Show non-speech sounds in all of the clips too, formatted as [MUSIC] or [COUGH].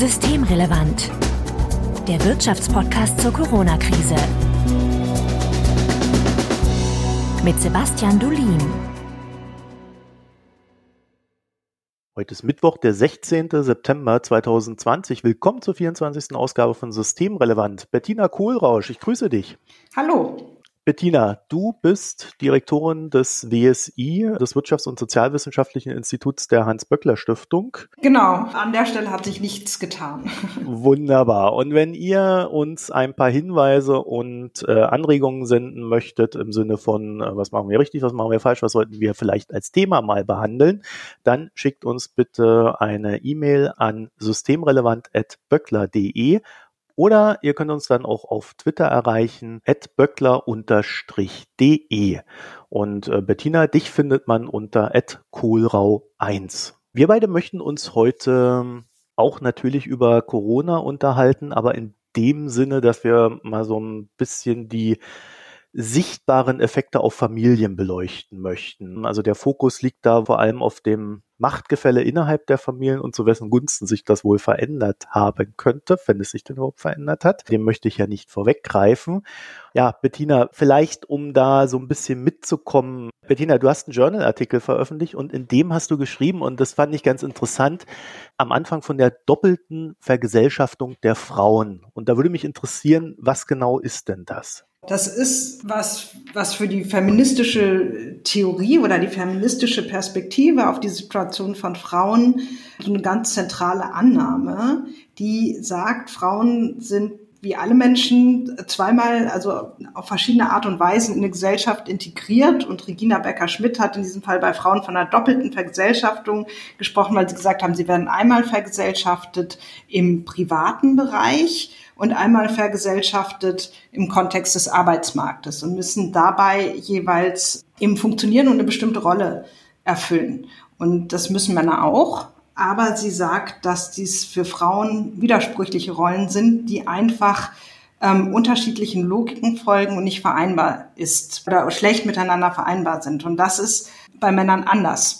Systemrelevant. Der Wirtschaftspodcast zur Corona-Krise. Mit Sebastian Dulin. Heute ist Mittwoch, der 16. September 2020. Willkommen zur 24. Ausgabe von Systemrelevant. Bettina Kohlrausch, ich grüße dich. Hallo. Bettina, du bist Direktorin des WSI, des Wirtschafts- und Sozialwissenschaftlichen Instituts der Hans-Böckler-Stiftung. Genau, an der Stelle hat sich nichts getan. [LAUGHS] Wunderbar. Und wenn ihr uns ein paar Hinweise und äh, Anregungen senden möchtet im Sinne von, äh, was machen wir richtig, was machen wir falsch, was sollten wir vielleicht als Thema mal behandeln, dann schickt uns bitte eine E-Mail an systemrelevant.böckler.de oder ihr könnt uns dann auch auf Twitter erreichen, böckler-de. Und äh, Bettina, dich findet man unter kohlrau1. Wir beide möchten uns heute auch natürlich über Corona unterhalten, aber in dem Sinne, dass wir mal so ein bisschen die sichtbaren Effekte auf Familien beleuchten möchten. Also der Fokus liegt da vor allem auf dem Machtgefälle innerhalb der Familien und zu wessen Gunsten sich das wohl verändert haben könnte, wenn es sich denn überhaupt verändert hat. Dem möchte ich ja nicht vorweggreifen. Ja, Bettina, vielleicht um da so ein bisschen mitzukommen. Bettina, du hast einen Journalartikel veröffentlicht und in dem hast du geschrieben, und das fand ich ganz interessant, am Anfang von der doppelten Vergesellschaftung der Frauen. Und da würde mich interessieren, was genau ist denn das? Das ist was, was für die feministische Theorie oder die feministische Perspektive auf die Situation von Frauen so eine ganz zentrale Annahme, die sagt, Frauen sind wie alle Menschen zweimal, also auf verschiedene Art und Weisen in eine Gesellschaft integriert. Und Regina Becker-Schmidt hat in diesem Fall bei Frauen von einer doppelten Vergesellschaftung gesprochen, weil sie gesagt haben, sie werden einmal vergesellschaftet im privaten Bereich und einmal vergesellschaftet im Kontext des Arbeitsmarktes und müssen dabei jeweils eben funktionieren und eine bestimmte Rolle erfüllen. Und das müssen Männer auch. Aber sie sagt, dass dies für Frauen widersprüchliche Rollen sind, die einfach ähm, unterschiedlichen Logiken folgen und nicht vereinbar ist oder schlecht miteinander vereinbar sind. Und das ist bei Männern anders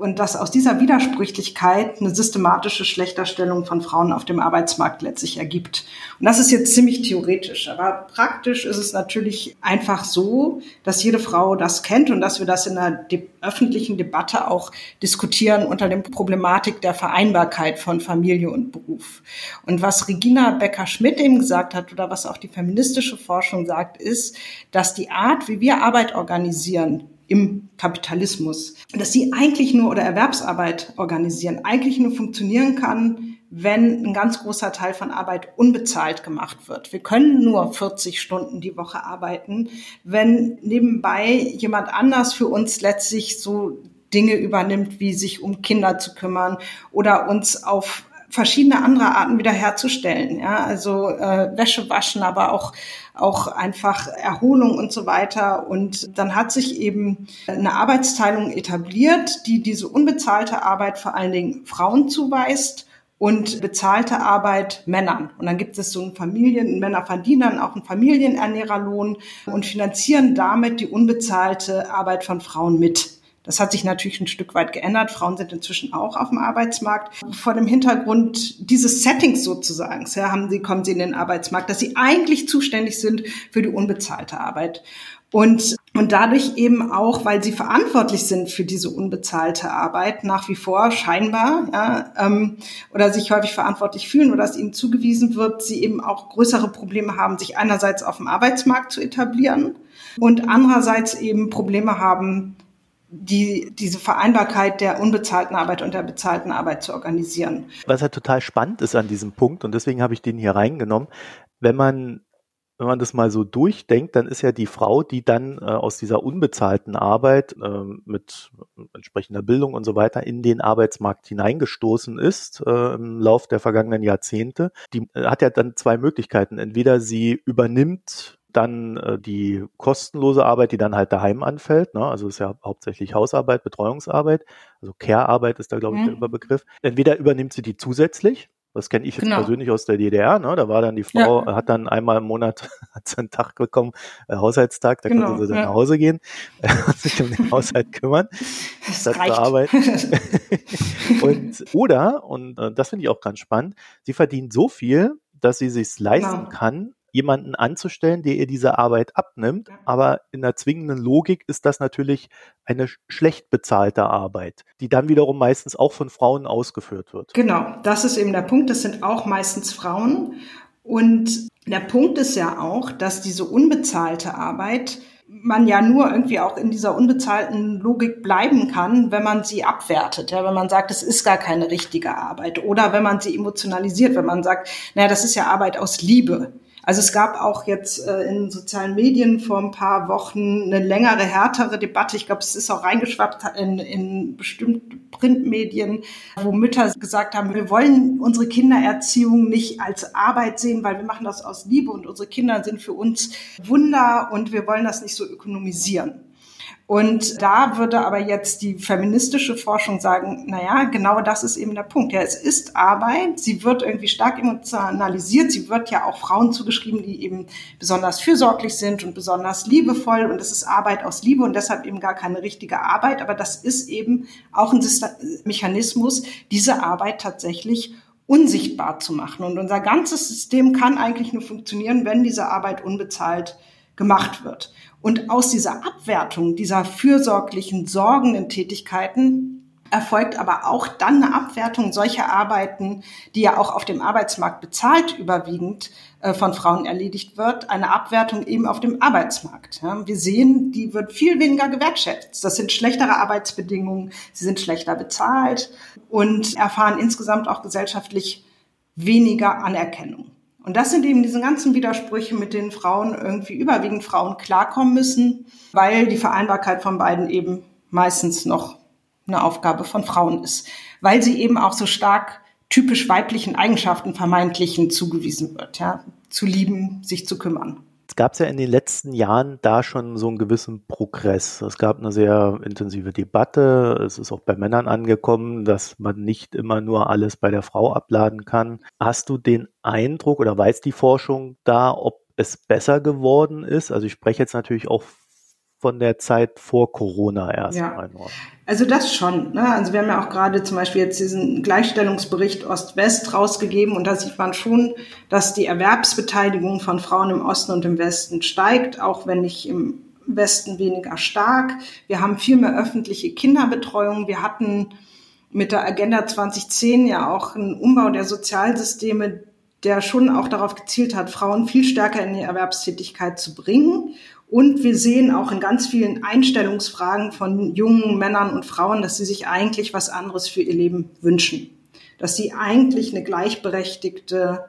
und dass aus dieser Widersprüchlichkeit eine systematische Schlechterstellung von Frauen auf dem Arbeitsmarkt letztlich ergibt. Und das ist jetzt ziemlich theoretisch, aber praktisch ist es natürlich einfach so, dass jede Frau das kennt und dass wir das in der de öffentlichen Debatte auch diskutieren unter dem Problematik der Vereinbarkeit von Familie und Beruf. Und was Regina Becker-Schmidt eben gesagt hat oder was auch die feministische Forschung sagt, ist, dass die Art, wie wir Arbeit organisieren, im Kapitalismus. Dass sie eigentlich nur oder Erwerbsarbeit organisieren, eigentlich nur funktionieren kann, wenn ein ganz großer Teil von Arbeit unbezahlt gemacht wird. Wir können nur 40 Stunden die Woche arbeiten, wenn nebenbei jemand anders für uns letztlich so Dinge übernimmt, wie sich um Kinder zu kümmern oder uns auf verschiedene andere Arten wiederherzustellen. Ja, also äh, Wäsche waschen, aber auch auch einfach Erholung und so weiter. Und dann hat sich eben eine Arbeitsteilung etabliert, die diese unbezahlte Arbeit vor allen Dingen Frauen zuweist und bezahlte Arbeit Männern. Und dann gibt es so einen Familien, Männer verdienen dann auch einen Familienernährerlohn und finanzieren damit die unbezahlte Arbeit von Frauen mit. Das hat sich natürlich ein Stück weit geändert. Frauen sind inzwischen auch auf dem Arbeitsmarkt. Vor dem Hintergrund dieses Settings sozusagen ja, haben sie, kommen sie in den Arbeitsmarkt, dass sie eigentlich zuständig sind für die unbezahlte Arbeit. Und, und dadurch eben auch, weil sie verantwortlich sind für diese unbezahlte Arbeit, nach wie vor scheinbar, ja, ähm, oder sich häufig verantwortlich fühlen oder es ihnen zugewiesen wird, sie eben auch größere Probleme haben, sich einerseits auf dem Arbeitsmarkt zu etablieren und andererseits eben Probleme haben, die, diese Vereinbarkeit der unbezahlten Arbeit und der bezahlten Arbeit zu organisieren. Was ja total spannend ist an diesem Punkt, und deswegen habe ich den hier reingenommen, wenn man wenn man das mal so durchdenkt, dann ist ja die Frau, die dann äh, aus dieser unbezahlten Arbeit äh, mit entsprechender Bildung und so weiter in den Arbeitsmarkt hineingestoßen ist äh, im Lauf der vergangenen Jahrzehnte, die äh, hat ja dann zwei Möglichkeiten. Entweder sie übernimmt dann äh, die kostenlose Arbeit, die dann halt daheim anfällt. Ne? Also ist ja hauptsächlich Hausarbeit, Betreuungsarbeit. Also Care-Arbeit ist da, glaube ich, mhm. der Überbegriff. Entweder übernimmt sie die zusätzlich, Das kenne ich jetzt genau. persönlich aus der DDR. Ne? Da war dann die Frau, ja. hat dann einmal im Monat [LAUGHS] hat sie einen Tag bekommen, äh, Haushaltstag, da genau, konnte sie dann ja. nach Hause gehen [LAUGHS] und sich um den Haushalt kümmern, statt zu arbeiten. und, oder, und äh, das finde ich auch ganz spannend, sie verdient so viel, dass sie sich leisten genau. kann, jemanden anzustellen, der ihr diese Arbeit abnimmt. Aber in der zwingenden Logik ist das natürlich eine schlecht bezahlte Arbeit, die dann wiederum meistens auch von Frauen ausgeführt wird. Genau, das ist eben der Punkt. Das sind auch meistens Frauen. Und der Punkt ist ja auch, dass diese unbezahlte Arbeit man ja nur irgendwie auch in dieser unbezahlten Logik bleiben kann, wenn man sie abwertet, ja, wenn man sagt, es ist gar keine richtige Arbeit oder wenn man sie emotionalisiert, wenn man sagt, naja, das ist ja Arbeit aus Liebe. Also es gab auch jetzt äh, in sozialen Medien vor ein paar Wochen eine längere, härtere Debatte. Ich glaube, es ist auch reingeschwappt in, in bestimmte Printmedien, wo Mütter gesagt haben, wir wollen unsere Kindererziehung nicht als Arbeit sehen, weil wir machen das aus Liebe und unsere Kinder sind für uns Wunder und wir wollen das nicht so ökonomisieren. Und da würde aber jetzt die feministische Forschung sagen, na ja, genau das ist eben der Punkt. Ja, es ist Arbeit. Sie wird irgendwie stark emotionalisiert. Sie wird ja auch Frauen zugeschrieben, die eben besonders fürsorglich sind und besonders liebevoll. Und es ist Arbeit aus Liebe und deshalb eben gar keine richtige Arbeit. Aber das ist eben auch ein Mechanismus, diese Arbeit tatsächlich unsichtbar zu machen. Und unser ganzes System kann eigentlich nur funktionieren, wenn diese Arbeit unbezahlt gemacht wird. Und aus dieser Abwertung dieser fürsorglichen, sorgenden Tätigkeiten erfolgt aber auch dann eine Abwertung solcher Arbeiten, die ja auch auf dem Arbeitsmarkt bezahlt überwiegend äh, von Frauen erledigt wird, eine Abwertung eben auf dem Arbeitsmarkt. Wir sehen, die wird viel weniger gewertschätzt. Das sind schlechtere Arbeitsbedingungen, sie sind schlechter bezahlt und erfahren insgesamt auch gesellschaftlich weniger Anerkennung. Und das sind eben diese ganzen Widersprüche, mit denen Frauen irgendwie überwiegend Frauen klarkommen müssen, weil die Vereinbarkeit von beiden eben meistens noch eine Aufgabe von Frauen ist, weil sie eben auch so stark typisch weiblichen Eigenschaften vermeintlichen zugewiesen wird, ja, zu lieben, sich zu kümmern. Es gab ja in den letzten Jahren da schon so einen gewissen Progress. Es gab eine sehr intensive Debatte. Es ist auch bei Männern angekommen, dass man nicht immer nur alles bei der Frau abladen kann. Hast du den Eindruck oder weiß die Forschung da, ob es besser geworden ist? Also ich spreche jetzt natürlich auch von der Zeit vor Corona erst ja. einmal. Also das schon. Ne? Also wir haben ja auch gerade zum Beispiel jetzt diesen Gleichstellungsbericht Ost-West rausgegeben und da sieht man schon, dass die Erwerbsbeteiligung von Frauen im Osten und im Westen steigt, auch wenn nicht im Westen weniger stark. Wir haben viel mehr öffentliche Kinderbetreuung. Wir hatten mit der Agenda 2010 ja auch einen Umbau der Sozialsysteme, der schon auch darauf gezielt hat, Frauen viel stärker in die Erwerbstätigkeit zu bringen. Und wir sehen auch in ganz vielen Einstellungsfragen von jungen Männern und Frauen, dass sie sich eigentlich was anderes für ihr Leben wünschen. Dass sie eigentlich eine gleichberechtigte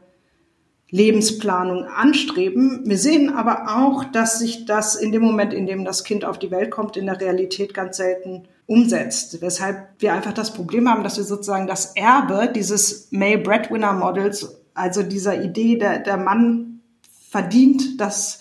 Lebensplanung anstreben. Wir sehen aber auch, dass sich das in dem Moment, in dem das Kind auf die Welt kommt, in der Realität ganz selten umsetzt. Weshalb wir einfach das Problem haben, dass wir sozusagen das Erbe dieses Male Breadwinner Models, also dieser Idee, der, der Mann verdient das das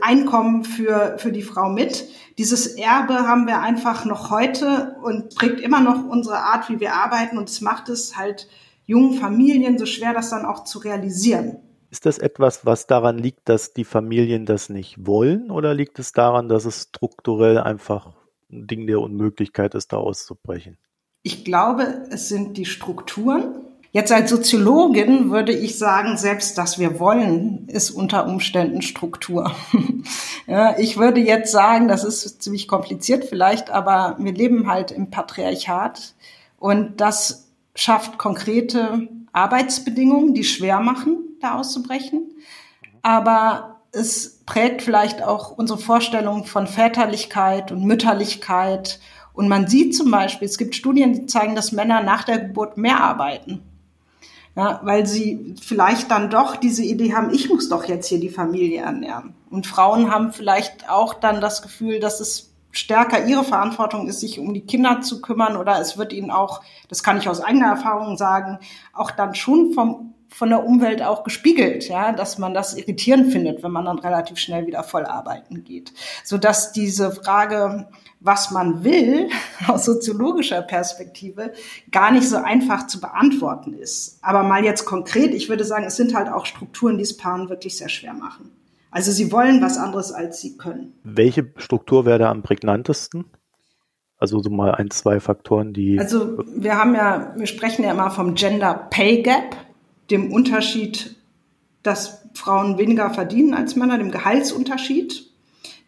Einkommen für, für die Frau mit. Dieses Erbe haben wir einfach noch heute und prägt immer noch unsere Art, wie wir arbeiten. Und es macht es halt jungen Familien so schwer, das dann auch zu realisieren. Ist das etwas, was daran liegt, dass die Familien das nicht wollen? Oder liegt es daran, dass es strukturell einfach ein Ding der Unmöglichkeit ist, da auszubrechen? Ich glaube, es sind die Strukturen. Jetzt als Soziologin würde ich sagen, selbst das wir wollen, ist unter Umständen Struktur. [LAUGHS] ja, ich würde jetzt sagen, das ist ziemlich kompliziert vielleicht, aber wir leben halt im Patriarchat und das schafft konkrete Arbeitsbedingungen, die schwer machen, da auszubrechen. Aber es prägt vielleicht auch unsere Vorstellung von Väterlichkeit und Mütterlichkeit. Und man sieht zum Beispiel, es gibt Studien, die zeigen, dass Männer nach der Geburt mehr arbeiten ja, weil sie vielleicht dann doch diese Idee haben, ich muss doch jetzt hier die Familie ernähren. Und Frauen haben vielleicht auch dann das Gefühl, dass es stärker ihre Verantwortung ist, sich um die Kinder zu kümmern oder es wird ihnen auch, das kann ich aus eigener Erfahrung sagen, auch dann schon vom von der Umwelt auch gespiegelt, ja, dass man das irritierend findet, wenn man dann relativ schnell wieder voll arbeiten geht. So dass diese Frage, was man will, [LAUGHS] aus soziologischer Perspektive, gar nicht so einfach zu beantworten ist. Aber mal jetzt konkret, ich würde sagen, es sind halt auch Strukturen, die es Paaren wirklich sehr schwer machen. Also sie wollen was anderes, als sie können. Welche Struktur wäre da am prägnantesten? Also so mal ein, zwei Faktoren, die. Also wir haben ja, wir sprechen ja immer vom Gender Pay Gap dem Unterschied, dass Frauen weniger verdienen als Männer, dem Gehaltsunterschied.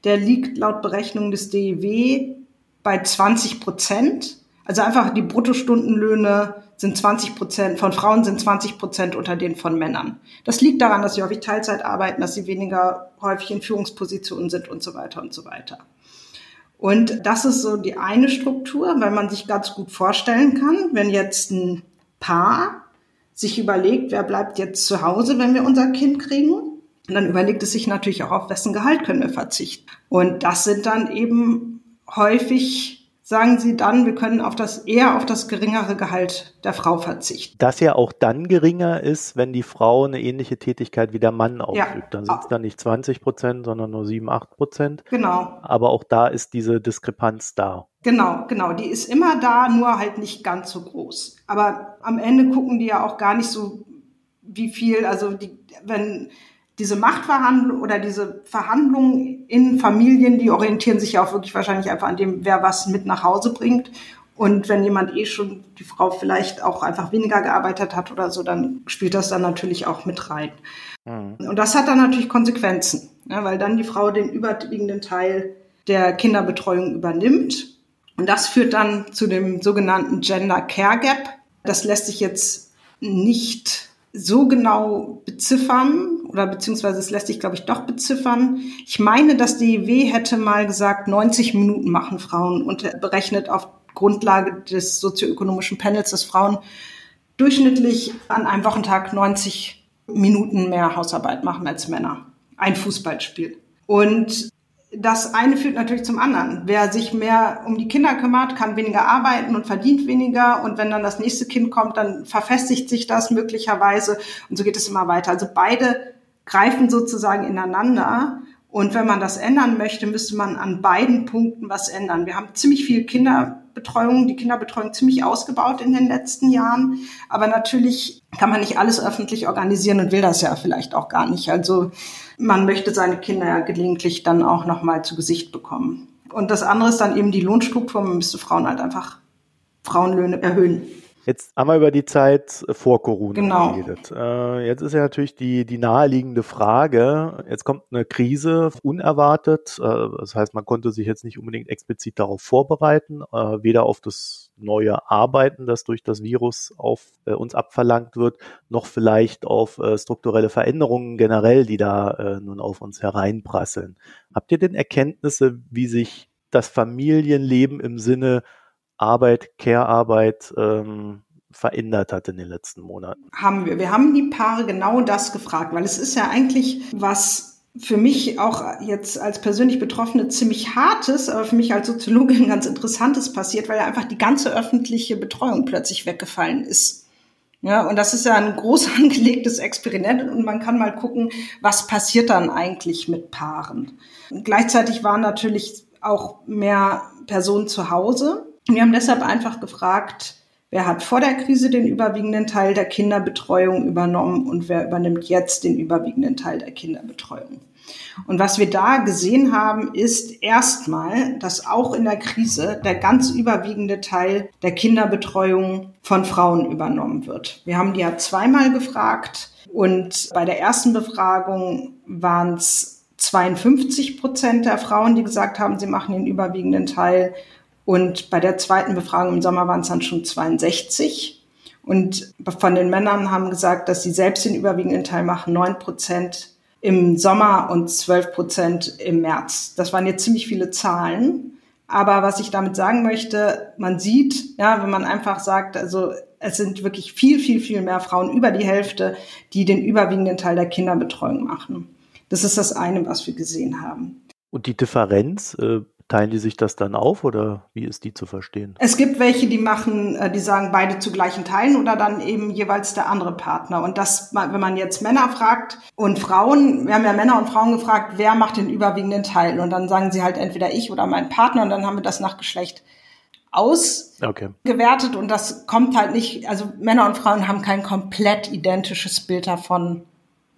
Der liegt laut Berechnung des DEW bei 20 Prozent. Also einfach die Bruttostundenlöhne sind 20 Prozent, von Frauen sind 20 Prozent unter denen von Männern. Das liegt daran, dass sie häufig Teilzeit arbeiten, dass sie weniger häufig in Führungspositionen sind und so weiter und so weiter. Und das ist so die eine Struktur, weil man sich ganz gut vorstellen kann, wenn jetzt ein Paar sich überlegt, wer bleibt jetzt zu Hause, wenn wir unser Kind kriegen. Und dann überlegt es sich natürlich auch, auf wessen Gehalt können wir verzichten. Und das sind dann eben häufig sagen sie dann, wir können auf das, eher auf das geringere Gehalt der Frau verzichten. Das ja auch dann geringer ist, wenn die Frau eine ähnliche Tätigkeit wie der Mann ausübt. Ja. Dann sind es dann nicht 20 Prozent, sondern nur 7, 8 Prozent. Genau. Aber auch da ist diese Diskrepanz da. Genau, genau. Die ist immer da, nur halt nicht ganz so groß. Aber am Ende gucken die ja auch gar nicht so, wie viel, also die, wenn diese Machtverhandlung oder diese Verhandlungen in Familien, die orientieren sich ja auch wirklich wahrscheinlich einfach an dem, wer was mit nach Hause bringt. Und wenn jemand eh schon, die Frau vielleicht auch einfach weniger gearbeitet hat oder so, dann spielt das dann natürlich auch mit rein. Mhm. Und das hat dann natürlich Konsequenzen, ja, weil dann die Frau den überwiegenden Teil der Kinderbetreuung übernimmt und das führt dann zu dem sogenannten Gender Care Gap. Das lässt sich jetzt nicht so genau beziffern oder beziehungsweise es lässt sich, glaube ich, doch beziffern. Ich meine, dass die IW hätte mal gesagt, 90 Minuten machen Frauen und berechnet auf Grundlage des sozioökonomischen Panels, dass Frauen durchschnittlich an einem Wochentag 90 Minuten mehr Hausarbeit machen als Männer. Ein Fußballspiel. Und das eine führt natürlich zum anderen. Wer sich mehr um die Kinder kümmert, kann weniger arbeiten und verdient weniger. Und wenn dann das nächste Kind kommt, dann verfestigt sich das möglicherweise. Und so geht es immer weiter. Also beide greifen sozusagen ineinander. Und wenn man das ändern möchte, müsste man an beiden Punkten was ändern. Wir haben ziemlich viel Kinderbetreuung, die Kinderbetreuung ziemlich ausgebaut in den letzten Jahren. Aber natürlich kann man nicht alles öffentlich organisieren und will das ja vielleicht auch gar nicht. Also man möchte seine Kinder ja gelegentlich dann auch nochmal zu Gesicht bekommen. Und das andere ist dann eben die Lohnstruktur. Man müsste Frauen halt einfach Frauenlöhne erhöhen. Jetzt haben wir über die Zeit vor Corona genau. geredet. Äh, jetzt ist ja natürlich die, die naheliegende Frage, jetzt kommt eine Krise unerwartet. Äh, das heißt, man konnte sich jetzt nicht unbedingt explizit darauf vorbereiten, äh, weder auf das neue Arbeiten, das durch das Virus auf äh, uns abverlangt wird, noch vielleicht auf äh, strukturelle Veränderungen generell, die da äh, nun auf uns hereinprasseln. Habt ihr denn Erkenntnisse, wie sich das Familienleben im Sinne Arbeit, Care-Arbeit ähm, verändert hat in den letzten Monaten? Haben wir. Wir haben die Paare genau das gefragt, weil es ist ja eigentlich was für mich auch jetzt als persönlich Betroffene ziemlich hartes, aber für mich als Soziologin [LAUGHS] ganz interessantes passiert, weil ja einfach die ganze öffentliche Betreuung plötzlich weggefallen ist. Ja, und das ist ja ein groß [LAUGHS] angelegtes Experiment und man kann mal gucken, was passiert dann eigentlich mit Paaren. Und gleichzeitig waren natürlich auch mehr Personen zu Hause. Wir haben deshalb einfach gefragt, wer hat vor der Krise den überwiegenden Teil der Kinderbetreuung übernommen und wer übernimmt jetzt den überwiegenden Teil der Kinderbetreuung. Und was wir da gesehen haben, ist erstmal, dass auch in der Krise der ganz überwiegende Teil der Kinderbetreuung von Frauen übernommen wird. Wir haben die ja zweimal gefragt und bei der ersten Befragung waren es 52 Prozent der Frauen, die gesagt haben, sie machen den überwiegenden Teil und bei der zweiten Befragung im Sommer waren es dann schon 62. Und von den Männern haben gesagt, dass sie selbst den überwiegenden Teil machen, 9 Prozent im Sommer und 12 Prozent im März. Das waren jetzt ziemlich viele Zahlen. Aber was ich damit sagen möchte, man sieht, ja, wenn man einfach sagt, also es sind wirklich viel, viel, viel mehr Frauen, über die Hälfte, die den überwiegenden Teil der Kinderbetreuung machen. Das ist das eine, was wir gesehen haben. Und die Differenz, äh, Teilen die sich das dann auf oder wie ist die zu verstehen? Es gibt welche, die machen, äh, die sagen beide zu gleichen Teilen oder dann eben jeweils der andere Partner. Und das, wenn man jetzt Männer fragt und Frauen, wir haben ja Männer und Frauen gefragt, wer macht den überwiegenden Teil? Und dann sagen sie halt entweder ich oder mein Partner und dann haben wir das nach Geschlecht ausgewertet okay. und das kommt halt nicht, also Männer und Frauen haben kein komplett identisches Bild davon,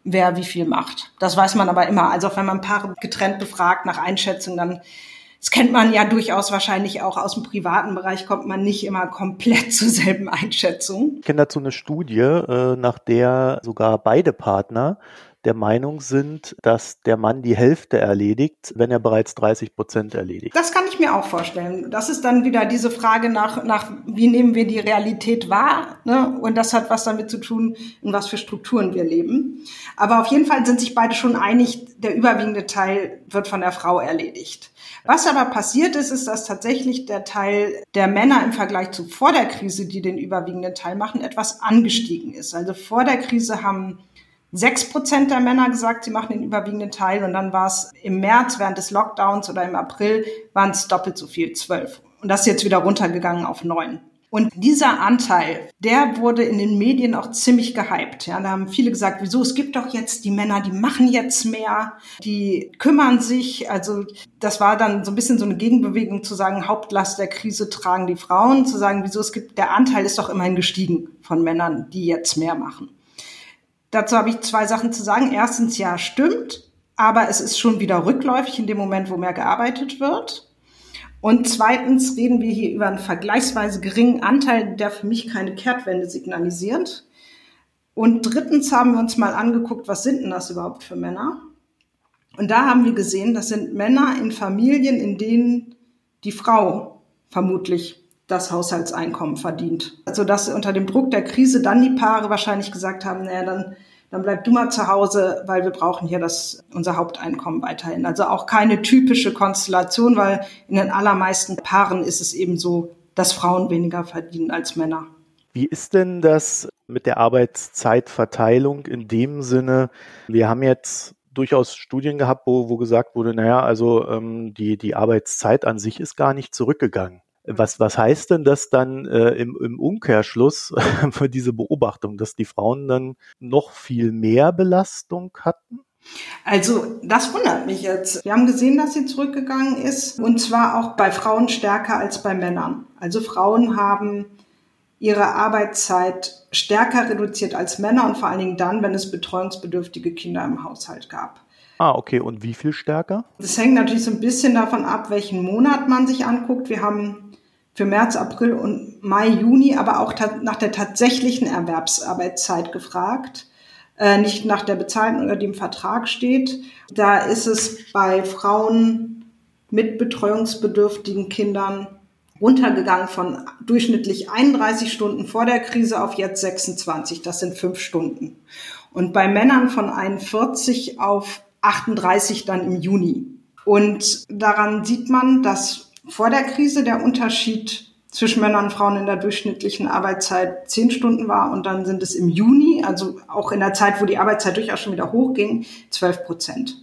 wer wie viel macht. Das weiß man aber immer. Also auch wenn man Paare getrennt befragt nach Einschätzung, dann das kennt man ja durchaus wahrscheinlich auch aus dem privaten Bereich, kommt man nicht immer komplett [LAUGHS] zur selben Einschätzung. Ich kenne dazu eine Studie, äh, nach der sogar beide Partner der Meinung sind, dass der Mann die Hälfte erledigt, wenn er bereits 30 Prozent erledigt. Das kann ich mir auch vorstellen. Das ist dann wieder diese Frage nach, nach wie nehmen wir die Realität wahr? Ne? Und das hat was damit zu tun, in was für Strukturen wir leben. Aber auf jeden Fall sind sich beide schon einig, der überwiegende Teil wird von der Frau erledigt. Was aber passiert ist, ist, dass tatsächlich der Teil der Männer im Vergleich zu vor der Krise, die den überwiegenden Teil machen, etwas angestiegen ist. Also vor der Krise haben sechs Prozent der Männer gesagt, sie machen den überwiegenden Teil. Und dann war es im März während des Lockdowns oder im April waren es doppelt so viel, zwölf. Und das ist jetzt wieder runtergegangen auf neun. Und dieser Anteil, der wurde in den Medien auch ziemlich gehypt. Ja, da haben viele gesagt, wieso? Es gibt doch jetzt die Männer, die machen jetzt mehr, die kümmern sich. Also das war dann so ein bisschen so eine Gegenbewegung zu sagen, Hauptlast der Krise tragen die Frauen, zu sagen, wieso es gibt, der Anteil ist doch immerhin gestiegen von Männern, die jetzt mehr machen. Dazu habe ich zwei Sachen zu sagen. Erstens, ja, stimmt, aber es ist schon wieder rückläufig in dem Moment, wo mehr gearbeitet wird. Und zweitens reden wir hier über einen vergleichsweise geringen Anteil, der für mich keine Kehrtwende signalisiert. Und drittens haben wir uns mal angeguckt, was sind denn das überhaupt für Männer? Und da haben wir gesehen, das sind Männer in Familien, in denen die Frau vermutlich das Haushaltseinkommen verdient. Also dass unter dem Druck der Krise dann die Paare wahrscheinlich gesagt haben, naja, dann, dann bleib du mal zu Hause, weil wir brauchen hier das, unser Haupteinkommen weiterhin. Also auch keine typische Konstellation, weil in den allermeisten Paaren ist es eben so, dass Frauen weniger verdienen als Männer. Wie ist denn das mit der Arbeitszeitverteilung in dem Sinne? Wir haben jetzt durchaus Studien gehabt, wo, wo gesagt wurde, naja, also ähm, die, die Arbeitszeit an sich ist gar nicht zurückgegangen. Was, was heißt denn das dann äh, im, im Umkehrschluss [LAUGHS] für diese Beobachtung, dass die Frauen dann noch viel mehr Belastung hatten? Also das wundert mich jetzt. Wir haben gesehen, dass sie zurückgegangen ist und zwar auch bei Frauen stärker als bei Männern. Also Frauen haben ihre Arbeitszeit stärker reduziert als Männer und vor allen Dingen dann, wenn es betreuungsbedürftige Kinder im Haushalt gab. Ah, okay. Und wie viel stärker? Das hängt natürlich so ein bisschen davon ab, welchen Monat man sich anguckt. Wir haben für März, April und Mai, Juni, aber auch nach der tatsächlichen Erwerbsarbeitszeit gefragt, äh, nicht nach der bezahlten oder dem Vertrag steht. Da ist es bei Frauen mit betreuungsbedürftigen Kindern runtergegangen von durchschnittlich 31 Stunden vor der Krise auf jetzt 26. Das sind fünf Stunden. Und bei Männern von 41 auf 38 dann im Juni. Und daran sieht man, dass vor der Krise der Unterschied zwischen Männern und Frauen in der durchschnittlichen Arbeitszeit zehn Stunden war und dann sind es im Juni, also auch in der Zeit, wo die Arbeitszeit durchaus schon wieder hochging, zwölf Prozent.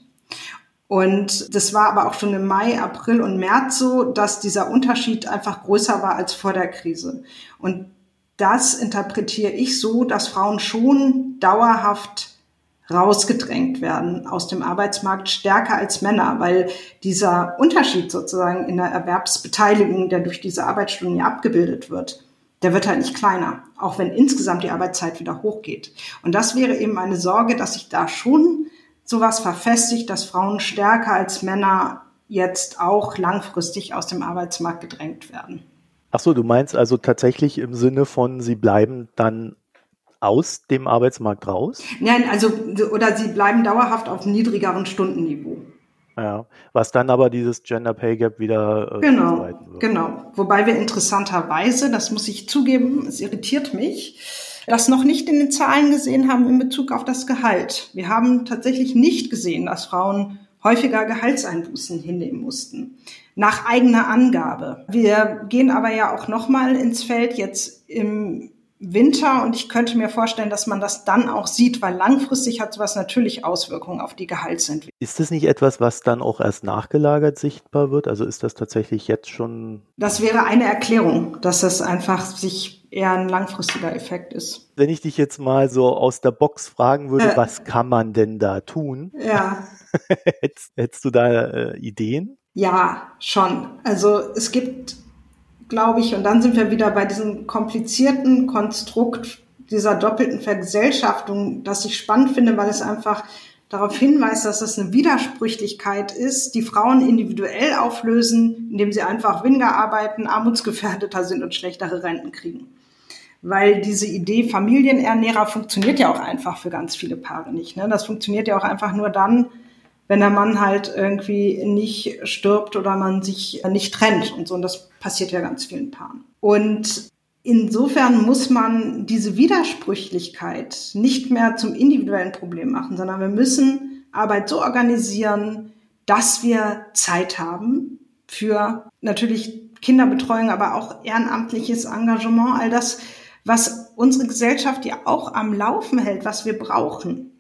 Und das war aber auch schon im Mai, April und März so, dass dieser Unterschied einfach größer war als vor der Krise. Und das interpretiere ich so, dass Frauen schon dauerhaft rausgedrängt werden aus dem Arbeitsmarkt stärker als Männer, weil dieser Unterschied sozusagen in der Erwerbsbeteiligung, der durch diese Arbeitsstunden ja abgebildet wird, der wird halt nicht kleiner, auch wenn insgesamt die Arbeitszeit wieder hochgeht. Und das wäre eben eine Sorge, dass sich da schon sowas verfestigt, dass Frauen stärker als Männer jetzt auch langfristig aus dem Arbeitsmarkt gedrängt werden. Ach so, du meinst also tatsächlich im Sinne von, sie bleiben dann aus dem Arbeitsmarkt raus? Nein, also oder sie bleiben dauerhaft auf niedrigeren Stundenniveau. Ja, was dann aber dieses Gender Pay Gap wieder äh, genau. Genau. Wobei wir interessanterweise, das muss ich zugeben, es irritiert mich, das noch nicht in den Zahlen gesehen haben in Bezug auf das Gehalt. Wir haben tatsächlich nicht gesehen, dass Frauen häufiger Gehaltseinbußen hinnehmen mussten. Nach eigener Angabe. Wir gehen aber ja auch nochmal ins Feld jetzt im Winter und ich könnte mir vorstellen, dass man das dann auch sieht, weil langfristig hat sowas natürlich Auswirkungen auf die Gehaltsentwicklung. Ist das nicht etwas, was dann auch erst nachgelagert sichtbar wird? Also ist das tatsächlich jetzt schon? Das wäre eine Erklärung, dass das einfach sich eher ein langfristiger Effekt ist. Wenn ich dich jetzt mal so aus der Box fragen würde, äh, was kann man denn da tun? Ja. [LAUGHS] hättest, hättest, du da äh, Ideen? Ja, schon. Also es gibt glaube ich, und dann sind wir wieder bei diesem komplizierten Konstrukt dieser doppelten Vergesellschaftung, das ich spannend finde, weil es einfach darauf hinweist, dass das eine Widersprüchlichkeit ist, die Frauen individuell auflösen, indem sie einfach weniger arbeiten, armutsgefährdeter sind und schlechtere Renten kriegen. Weil diese Idee Familienernährer funktioniert ja auch einfach für ganz viele Paare nicht. Ne? Das funktioniert ja auch einfach nur dann, wenn der Mann halt irgendwie nicht stirbt oder man sich nicht trennt und so. Und das passiert ja ganz vielen Paaren. Und insofern muss man diese Widersprüchlichkeit nicht mehr zum individuellen Problem machen, sondern wir müssen Arbeit so organisieren, dass wir Zeit haben für natürlich Kinderbetreuung, aber auch ehrenamtliches Engagement, all das, was unsere Gesellschaft ja auch am Laufen hält, was wir brauchen.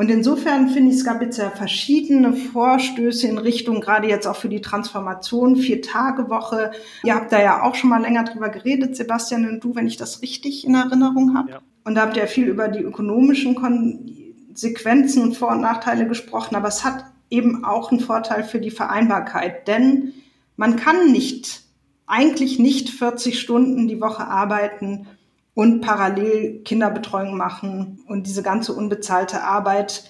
Und insofern finde ich, es gab jetzt ja verschiedene Vorstöße in Richtung, gerade jetzt auch für die Transformation, Vier-Tage-Woche. Ihr habt da ja auch schon mal länger drüber geredet, Sebastian und du, wenn ich das richtig in Erinnerung habe. Ja. Und da habt ihr viel über die ökonomischen Konsequenzen und Vor- und Nachteile gesprochen, aber es hat eben auch einen Vorteil für die Vereinbarkeit, denn man kann nicht, eigentlich nicht 40 Stunden die Woche arbeiten und parallel Kinderbetreuung machen und diese ganze unbezahlte Arbeit.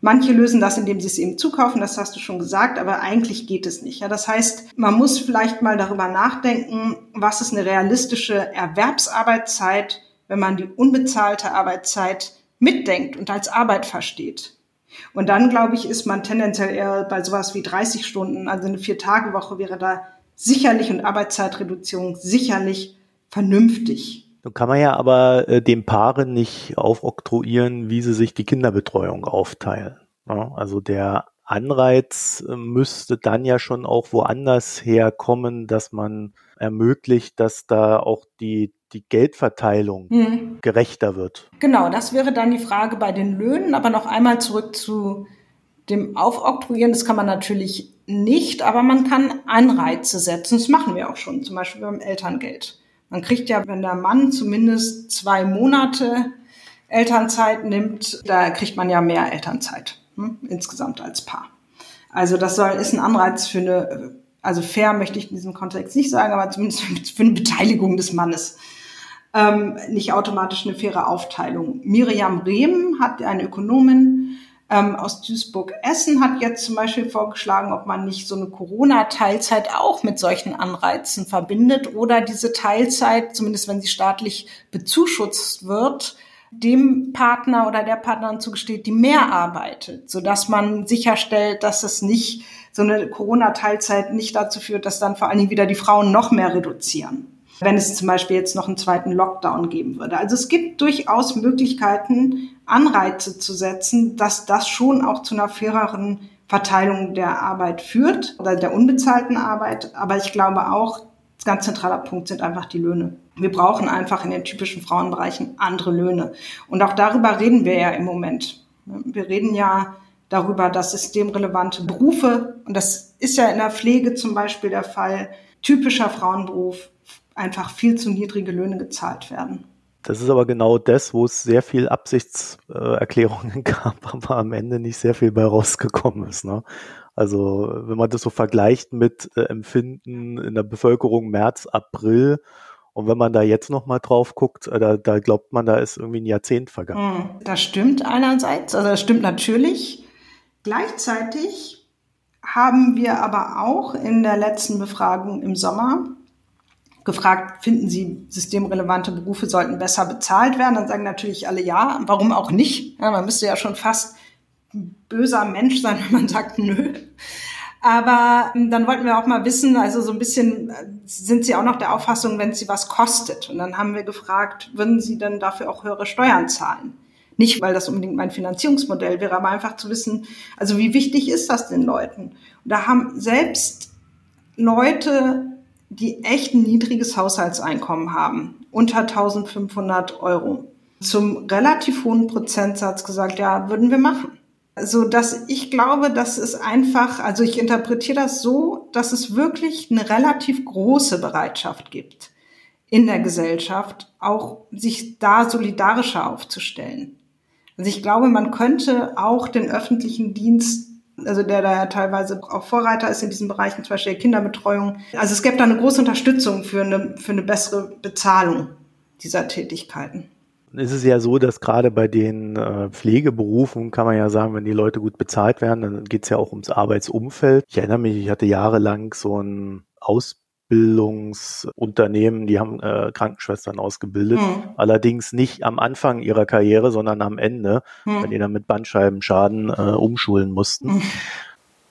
Manche lösen das, indem sie es eben zukaufen, das hast du schon gesagt, aber eigentlich geht es nicht. Ja, das heißt, man muss vielleicht mal darüber nachdenken, was ist eine realistische Erwerbsarbeitszeit, wenn man die unbezahlte Arbeitszeit mitdenkt und als Arbeit versteht. Und dann, glaube ich, ist man tendenziell eher bei sowas wie 30 Stunden, also eine Vier-Tage-Woche wäre da sicherlich und Arbeitszeitreduzierung sicherlich vernünftig. Nun kann man ja aber äh, den Paaren nicht aufoktroyieren, wie sie sich die Kinderbetreuung aufteilen. Ja, also der Anreiz äh, müsste dann ja schon auch woanders herkommen, dass man ermöglicht, dass da auch die, die Geldverteilung hm. gerechter wird. Genau, das wäre dann die Frage bei den Löhnen. Aber noch einmal zurück zu dem Aufoktroyieren. Das kann man natürlich nicht, aber man kann Anreize setzen. Das machen wir auch schon, zum Beispiel beim Elterngeld. Man kriegt ja, wenn der Mann zumindest zwei Monate Elternzeit nimmt, da kriegt man ja mehr Elternzeit hm, insgesamt als Paar. Also das soll ist ein Anreiz für eine, also fair möchte ich in diesem Kontext nicht sagen, aber zumindest für eine Beteiligung des Mannes. Ähm, nicht automatisch eine faire Aufteilung. Miriam Rehm hat eine Ökonomin ähm, aus Duisburg-Essen hat jetzt zum Beispiel vorgeschlagen, ob man nicht so eine Corona-Teilzeit auch mit solchen Anreizen verbindet oder diese Teilzeit, zumindest wenn sie staatlich bezuschusst wird, dem Partner oder der Partnerin zugesteht, die mehr arbeitet, so dass man sicherstellt, dass es nicht so eine Corona-Teilzeit nicht dazu führt, dass dann vor allen Dingen wieder die Frauen noch mehr reduzieren wenn es zum Beispiel jetzt noch einen zweiten Lockdown geben würde. Also es gibt durchaus Möglichkeiten, Anreize zu setzen, dass das schon auch zu einer faireren Verteilung der Arbeit führt oder der unbezahlten Arbeit. Aber ich glaube auch, ganz zentraler Punkt sind einfach die Löhne. Wir brauchen einfach in den typischen Frauenbereichen andere Löhne. Und auch darüber reden wir ja im Moment. Wir reden ja darüber, dass systemrelevante Berufe, und das ist ja in der Pflege zum Beispiel der Fall, typischer Frauenberuf, einfach viel zu niedrige Löhne gezahlt werden. Das ist aber genau das, wo es sehr viel Absichtserklärungen [LAUGHS] gab, aber am Ende nicht sehr viel bei rausgekommen ist. Ne? Also wenn man das so vergleicht mit äh, Empfinden in der Bevölkerung März, April und wenn man da jetzt nochmal drauf guckt, äh, da, da glaubt man, da ist irgendwie ein Jahrzehnt vergangen. Hm, das stimmt einerseits, also das stimmt natürlich. Gleichzeitig haben wir aber auch in der letzten Befragung im Sommer gefragt, finden Sie, systemrelevante Berufe sollten besser bezahlt werden? Dann sagen natürlich alle ja. Warum auch nicht? Ja, man müsste ja schon fast ein böser Mensch sein, [LAUGHS] wenn man sagt, nö. Aber ähm, dann wollten wir auch mal wissen, also so ein bisschen äh, sind Sie auch noch der Auffassung, wenn Sie was kostet? Und dann haben wir gefragt, würden Sie denn dafür auch höhere Steuern zahlen? Nicht, weil das unbedingt mein Finanzierungsmodell wäre, aber einfach zu wissen, also wie wichtig ist das den Leuten? Und da haben selbst Leute die echt ein niedriges Haushaltseinkommen haben unter 1500 Euro. Zum relativ hohen Prozentsatz gesagt, ja, würden wir machen. So dass ich glaube, dass es einfach, also ich interpretiere das so, dass es wirklich eine relativ große Bereitschaft gibt in der Gesellschaft, auch sich da solidarischer aufzustellen. Also ich glaube, man könnte auch den öffentlichen Dienst also der da ja teilweise auch Vorreiter ist in diesen Bereichen, zum Beispiel der Kinderbetreuung. Also es gäbe da eine große Unterstützung für eine, für eine bessere Bezahlung dieser Tätigkeiten. Es ist ja so, dass gerade bei den äh, Pflegeberufen kann man ja sagen, wenn die Leute gut bezahlt werden, dann geht es ja auch ums Arbeitsumfeld. Ich erinnere mich, ich hatte jahrelang so ein Ausbildungsunternehmen, die haben äh, Krankenschwestern ausgebildet. Hm. Allerdings nicht am Anfang ihrer Karriere, sondern am Ende, hm. wenn die dann mit Bandscheibenschaden äh, umschulen mussten. Hm.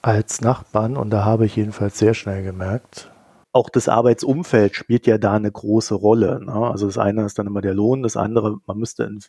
Als Nachbarn, und da habe ich jedenfalls sehr schnell gemerkt, auch das Arbeitsumfeld spielt ja da eine große Rolle. Ne? Also das eine ist dann immer der Lohn, das andere, man müsste in,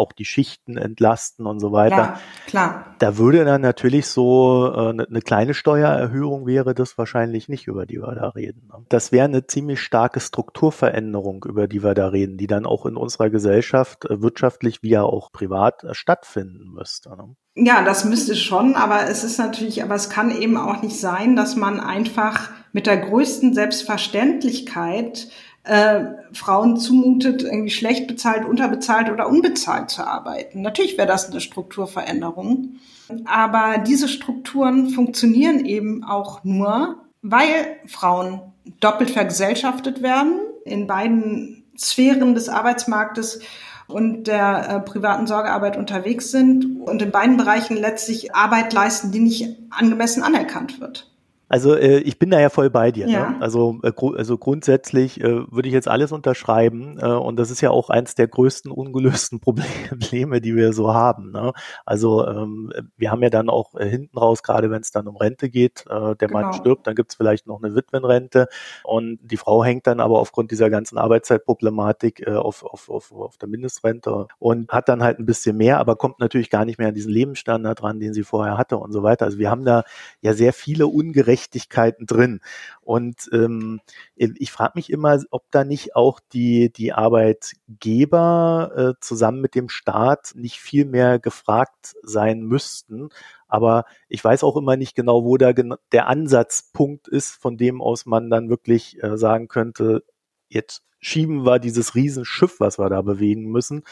auch die Schichten entlasten und so weiter. Klar, klar. Da würde dann natürlich so äh, eine, eine kleine Steuererhöhung wäre das wahrscheinlich nicht, über die wir da reden. Ne? Das wäre eine ziemlich starke Strukturveränderung, über die wir da reden, die dann auch in unserer Gesellschaft äh, wirtschaftlich wie ja auch privat äh, stattfinden müsste. Ne? Ja, das müsste schon, aber es ist natürlich, aber es kann eben auch nicht sein, dass man einfach mit der größten Selbstverständlichkeit äh, Frauen zumutet, irgendwie schlecht bezahlt, unterbezahlt oder unbezahlt zu arbeiten. Natürlich wäre das eine Strukturveränderung. Aber diese Strukturen funktionieren eben auch nur, weil Frauen doppelt vergesellschaftet werden in beiden Sphären des Arbeitsmarktes und der äh, privaten Sorgearbeit unterwegs sind und in beiden Bereichen letztlich Arbeit leisten, die nicht angemessen anerkannt wird. Also äh, ich bin da ja voll bei dir. Ne? Ja. Ne? Also, äh, gru also grundsätzlich äh, würde ich jetzt alles unterschreiben äh, und das ist ja auch eins der größten ungelösten [LAUGHS] Probleme, die wir so haben. Ne? Also ähm, wir haben ja dann auch äh, hinten raus, gerade wenn es dann um Rente geht, äh, der genau. Mann stirbt, dann gibt es vielleicht noch eine Witwenrente und die Frau hängt dann aber aufgrund dieser ganzen Arbeitszeitproblematik äh, auf, auf, auf, auf der Mindestrente und hat dann halt ein bisschen mehr, aber kommt natürlich gar nicht mehr an diesen Lebensstandard dran, den sie vorher hatte und so weiter. Also wir haben da ja sehr viele ungerechte Gerechtigkeiten drin. Und ähm, ich frage mich immer, ob da nicht auch die, die Arbeitgeber äh, zusammen mit dem Staat nicht viel mehr gefragt sein müssten. Aber ich weiß auch immer nicht genau, wo da der Ansatzpunkt ist, von dem aus man dann wirklich äh, sagen könnte, jetzt schieben wir dieses Riesenschiff, was wir da bewegen müssen,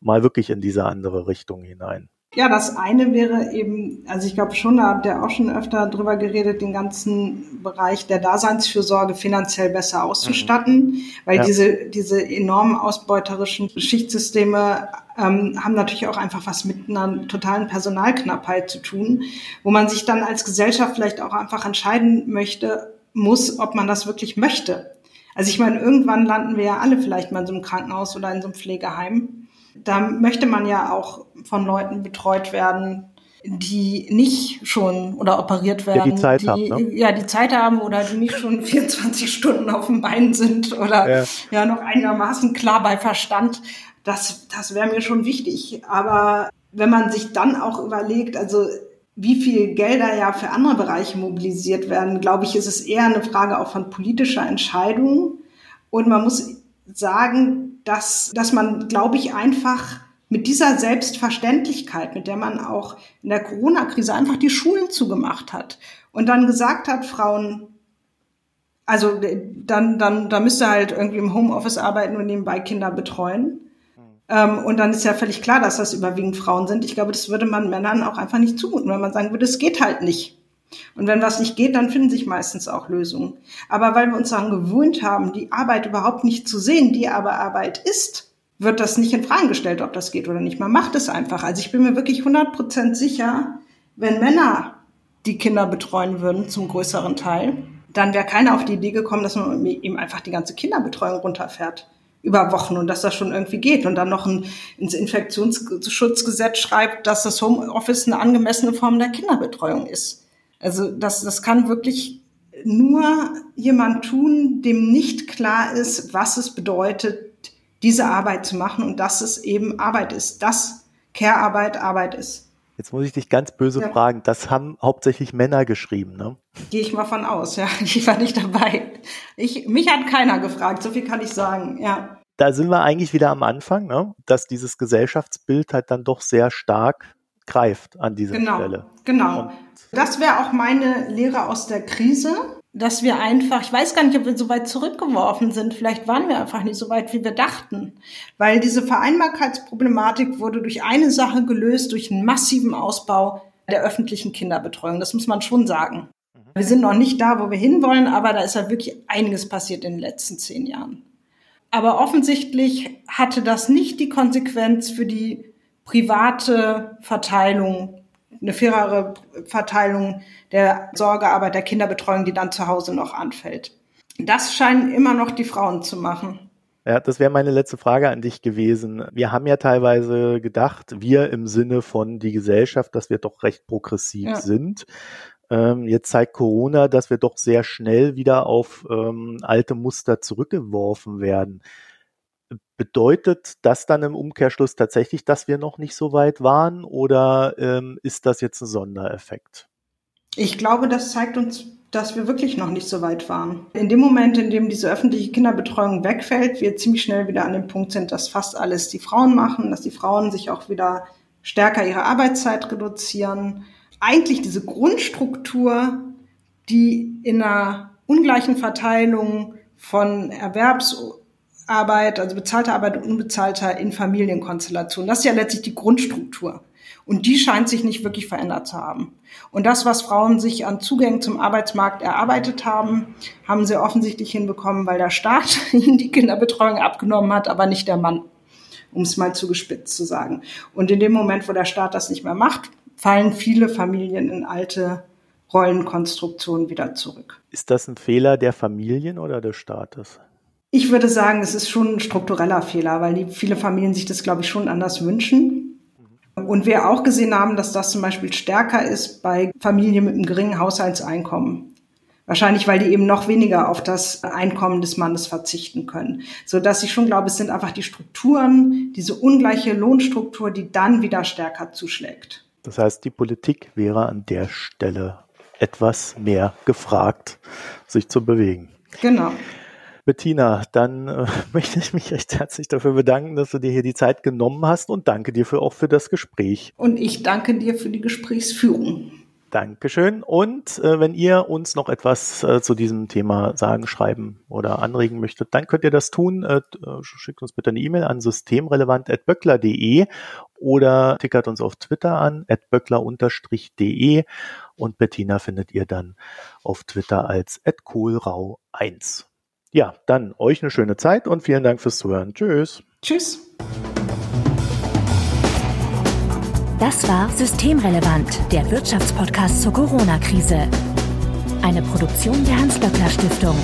mal wirklich in diese andere Richtung hinein. Ja, das eine wäre eben, also ich glaube schon, da habt ihr auch schon öfter drüber geredet, den ganzen Bereich der Daseinsfürsorge finanziell besser auszustatten, mhm. weil ja. diese, diese enormen ausbeuterischen Schichtsysteme ähm, haben natürlich auch einfach was mit einer totalen Personalknappheit zu tun, wo man sich dann als Gesellschaft vielleicht auch einfach entscheiden möchte, muss, ob man das wirklich möchte. Also ich meine, irgendwann landen wir ja alle vielleicht mal in so einem Krankenhaus oder in so einem Pflegeheim da möchte man ja auch von Leuten betreut werden, die nicht schon oder operiert werden, ja, die Zeit die, haben, ne? ja die Zeit haben oder die nicht schon [LAUGHS] 24 Stunden auf dem Bein sind oder ja, ja noch einigermaßen klar bei Verstand. Das, das wäre mir schon wichtig. Aber wenn man sich dann auch überlegt, also wie viel Gelder ja für andere Bereiche mobilisiert werden, glaube ich, ist es eher eine Frage auch von politischer Entscheidung. Und man muss sagen, dass, dass man, glaube ich, einfach mit dieser Selbstverständlichkeit, mit der man auch in der Corona-Krise einfach die Schulen zugemacht hat und dann gesagt hat, Frauen, also dann, dann, da müsst ihr halt irgendwie im Homeoffice arbeiten und nebenbei Kinder betreuen. Ähm, und dann ist ja völlig klar, dass das überwiegend Frauen sind. Ich glaube, das würde man Männern auch einfach nicht zumuten, wenn man sagen würde, es geht halt nicht. Und wenn was nicht geht, dann finden sich meistens auch Lösungen. Aber weil wir uns daran gewöhnt haben, die Arbeit überhaupt nicht zu sehen, die aber Arbeit ist, wird das nicht in Frage gestellt, ob das geht oder nicht. Man macht es einfach. Also ich bin mir wirklich 100% sicher, wenn Männer die Kinder betreuen würden zum größeren Teil, dann wäre keiner auf die Idee gekommen, dass man ihm einfach die ganze Kinderbetreuung runterfährt über Wochen und dass das schon irgendwie geht und dann noch ein, ins Infektionsschutzgesetz schreibt, dass das Homeoffice eine angemessene Form der Kinderbetreuung ist. Also das, das kann wirklich nur jemand tun, dem nicht klar ist, was es bedeutet, diese Arbeit zu machen und dass es eben Arbeit ist, dass Care-Arbeit Arbeit ist. Jetzt muss ich dich ganz böse ja. fragen, das haben hauptsächlich Männer geschrieben, ne? Gehe ich mal von aus, ja. [LAUGHS] Ich war nicht dabei. Ich, mich hat keiner gefragt, so viel kann ich sagen, ja. da sind wir eigentlich wieder am Anfang, ne? dass dieses Gesellschaftsbild halt dann doch sehr stark greift an dieser genau, Stelle. Genau. Das wäre auch meine Lehre aus der Krise, dass wir einfach, ich weiß gar nicht, ob wir so weit zurückgeworfen sind, vielleicht waren wir einfach nicht so weit, wie wir dachten, weil diese Vereinbarkeitsproblematik wurde durch eine Sache gelöst, durch einen massiven Ausbau der öffentlichen Kinderbetreuung. Das muss man schon sagen. Wir sind noch nicht da, wo wir hinwollen, aber da ist ja wirklich einiges passiert in den letzten zehn Jahren. Aber offensichtlich hatte das nicht die Konsequenz für die private Verteilung, eine fairere Verteilung der Sorgearbeit, der Kinderbetreuung, die dann zu Hause noch anfällt. Das scheinen immer noch die Frauen zu machen. Ja, das wäre meine letzte Frage an dich gewesen. Wir haben ja teilweise gedacht, wir im Sinne von die Gesellschaft, dass wir doch recht progressiv ja. sind. Ähm, jetzt zeigt Corona, dass wir doch sehr schnell wieder auf ähm, alte Muster zurückgeworfen werden. Bedeutet das dann im Umkehrschluss tatsächlich, dass wir noch nicht so weit waren oder ähm, ist das jetzt ein Sondereffekt? Ich glaube, das zeigt uns, dass wir wirklich noch nicht so weit waren. In dem Moment, in dem diese öffentliche Kinderbetreuung wegfällt, wir ziemlich schnell wieder an dem Punkt sind, dass fast alles die Frauen machen, dass die Frauen sich auch wieder stärker ihre Arbeitszeit reduzieren. Eigentlich diese Grundstruktur, die in einer ungleichen Verteilung von Erwerbs- Arbeit, also bezahlte Arbeit und unbezahlter in Familienkonstellationen. Das ist ja letztlich die Grundstruktur. Und die scheint sich nicht wirklich verändert zu haben. Und das, was Frauen sich an Zugängen zum Arbeitsmarkt erarbeitet haben, haben sie offensichtlich hinbekommen, weil der Staat [LAUGHS] ihnen die Kinderbetreuung abgenommen hat, aber nicht der Mann, um es mal zugespitzt zu sagen. Und in dem Moment, wo der Staat das nicht mehr macht, fallen viele Familien in alte Rollenkonstruktionen wieder zurück. Ist das ein Fehler der Familien oder des Staates? Ich würde sagen, es ist schon ein struktureller Fehler, weil die, viele Familien sich das, glaube ich, schon anders wünschen. Und wir auch gesehen haben, dass das zum Beispiel stärker ist bei Familien mit einem geringen Haushaltseinkommen. Wahrscheinlich, weil die eben noch weniger auf das Einkommen des Mannes verzichten können. So dass ich schon glaube, es sind einfach die Strukturen, diese ungleiche Lohnstruktur, die dann wieder stärker zuschlägt. Das heißt, die Politik wäre an der Stelle etwas mehr gefragt, sich zu bewegen. Genau. Bettina, dann äh, [LAUGHS] möchte ich mich recht herzlich dafür bedanken, dass du dir hier die Zeit genommen hast und danke dir für, auch für das Gespräch. Und ich danke dir für die Gesprächsführung. Dankeschön. Und äh, wenn ihr uns noch etwas äh, zu diesem Thema sagen, schreiben oder anregen möchtet, dann könnt ihr das tun. Äh, äh schickt uns bitte eine E-Mail an systemrelevant.böckler.de oder tickert uns auf Twitter an, böckler-de. Und Bettina findet ihr dann auf Twitter als kohlrau1. Ja, dann euch eine schöne Zeit und vielen Dank fürs Zuhören. Tschüss. Tschüss. Das war Systemrelevant, der Wirtschaftspodcast zur Corona-Krise. Eine Produktion der Hans-Böckler Stiftung.